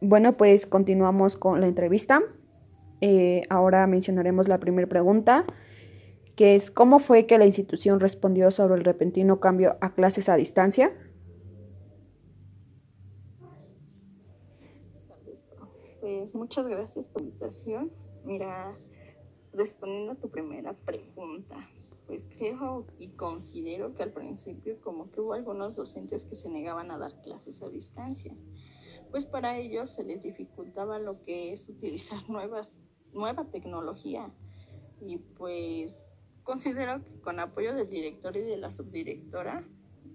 Bueno, pues continuamos con la entrevista. Eh, ahora mencionaremos la primera pregunta, que es ¿cómo fue que la institución respondió sobre el repentino cambio a clases a distancia? Pues muchas gracias por la invitación. Mira, respondiendo a tu primera pregunta, pues creo y considero que al principio como que hubo algunos docentes que se negaban a dar clases a distancias, pues para ellos se les dificultaba lo que es utilizar nuevas, nueva tecnología y pues considero que con apoyo del director y de la subdirectora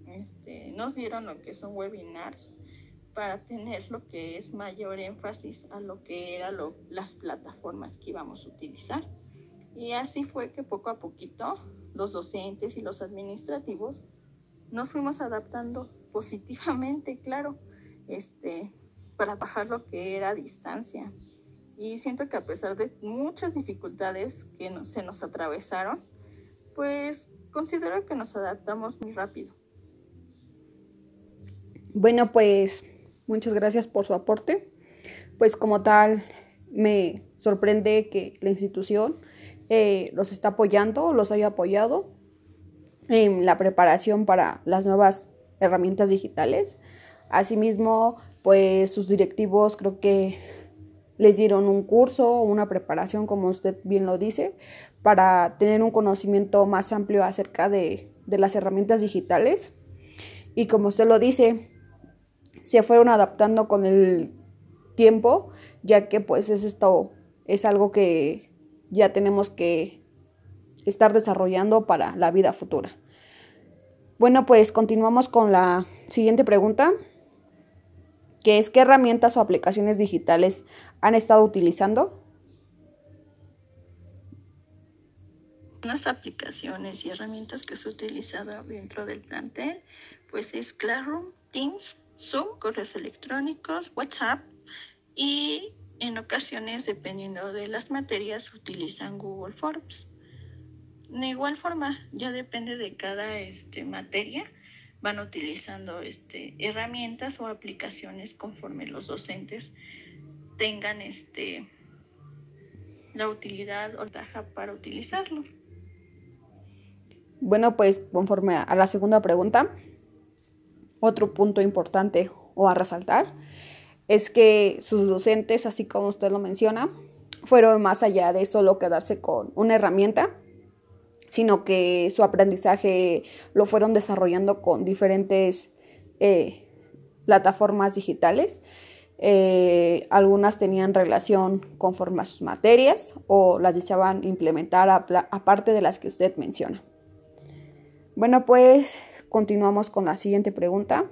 este, nos dieron lo que son webinars para tener lo que es mayor énfasis a lo que eran las plataformas que íbamos a utilizar. Y así fue que poco a poquito los docentes y los administrativos nos fuimos adaptando positivamente, claro, este, para bajar lo que era distancia. Y siento que a pesar de muchas dificultades que se nos atravesaron, pues considero que nos adaptamos muy rápido. Bueno, pues muchas gracias por su aporte. Pues como tal, me sorprende que la institución eh, los está apoyando, los haya apoyado en la preparación para las nuevas herramientas digitales. Asimismo, pues sus directivos creo que les dieron un curso, una preparación, como usted bien lo dice, para tener un conocimiento más amplio acerca de, de las herramientas digitales. Y como usted lo dice, se fueron adaptando con el tiempo, ya que pues es esto es algo que ya tenemos que estar desarrollando para la vida futura. Bueno, pues continuamos con la siguiente pregunta, que es ¿qué herramientas o aplicaciones digitales han estado utilizando? Las aplicaciones y herramientas que se han utilizado dentro del plantel, pues es Classroom, Teams, Zoom, correos electrónicos, WhatsApp y en ocasiones, dependiendo de las materias, utilizan Google Forms. De igual forma, ya depende de cada este, materia, van utilizando este, herramientas o aplicaciones conforme los docentes tengan este, la utilidad o taja para utilizarlo. Bueno, pues conforme a la segunda pregunta, otro punto importante o a resaltar es que sus docentes, así como usted lo menciona, fueron más allá de solo quedarse con una herramienta, sino que su aprendizaje lo fueron desarrollando con diferentes eh, plataformas digitales. Eh, algunas tenían relación conforme a sus materias o las deseaban implementar aparte de las que usted menciona. Bueno, pues continuamos con la siguiente pregunta.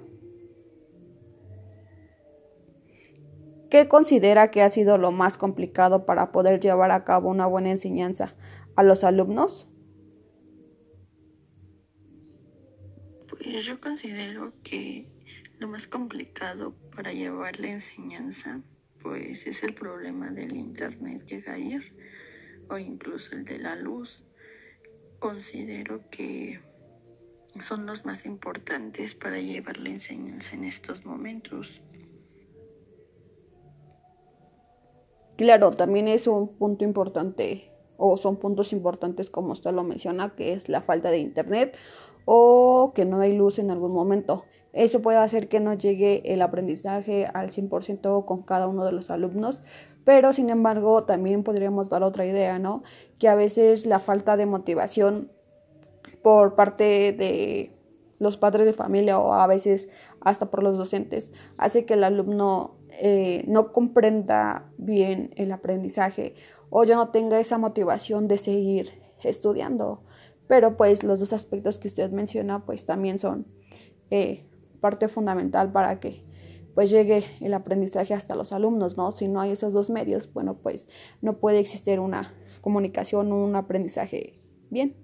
¿Qué considera que ha sido lo más complicado para poder llevar a cabo una buena enseñanza a los alumnos? Yo considero que lo más complicado para llevar la enseñanza pues es el problema del internet que caer o incluso el de la luz. Considero que son los más importantes para llevar la enseñanza en estos momentos. Claro, también es un punto importante o son puntos importantes como usted lo menciona, que es la falta de internet o que no hay luz en algún momento. Eso puede hacer que no llegue el aprendizaje al 100% con cada uno de los alumnos, pero sin embargo también podríamos dar otra idea, ¿no? Que a veces la falta de motivación por parte de los padres de familia o a veces hasta por los docentes hace que el alumno eh, no comprenda bien el aprendizaje o ya no tenga esa motivación de seguir estudiando. Pero pues los dos aspectos que usted menciona pues también son eh, parte fundamental para que pues llegue el aprendizaje hasta los alumnos, ¿no? Si no hay esos dos medios, bueno, pues no puede existir una comunicación, un aprendizaje bien.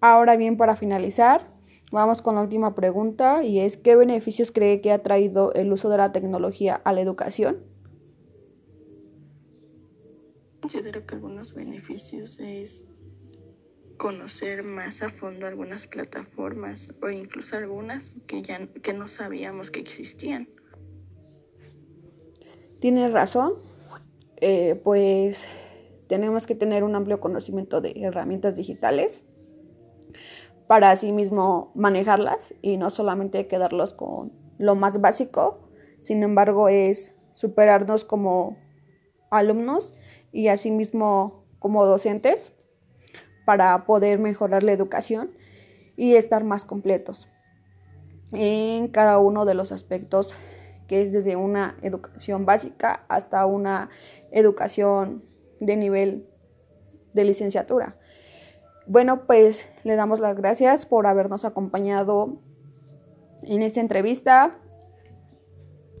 Ahora bien, para finalizar, Vamos con la última pregunta y es ¿qué beneficios cree que ha traído el uso de la tecnología a la educación? Considero que algunos beneficios es conocer más a fondo algunas plataformas o incluso algunas que ya que no sabíamos que existían. Tienes razón, eh, pues tenemos que tener un amplio conocimiento de herramientas digitales para así mismo manejarlas y no solamente quedarlos con lo más básico, sin embargo es superarnos como alumnos y asimismo como docentes para poder mejorar la educación y estar más completos en cada uno de los aspectos que es desde una educación básica hasta una educación de nivel de licenciatura. Bueno, pues le damos las gracias por habernos acompañado en esta entrevista.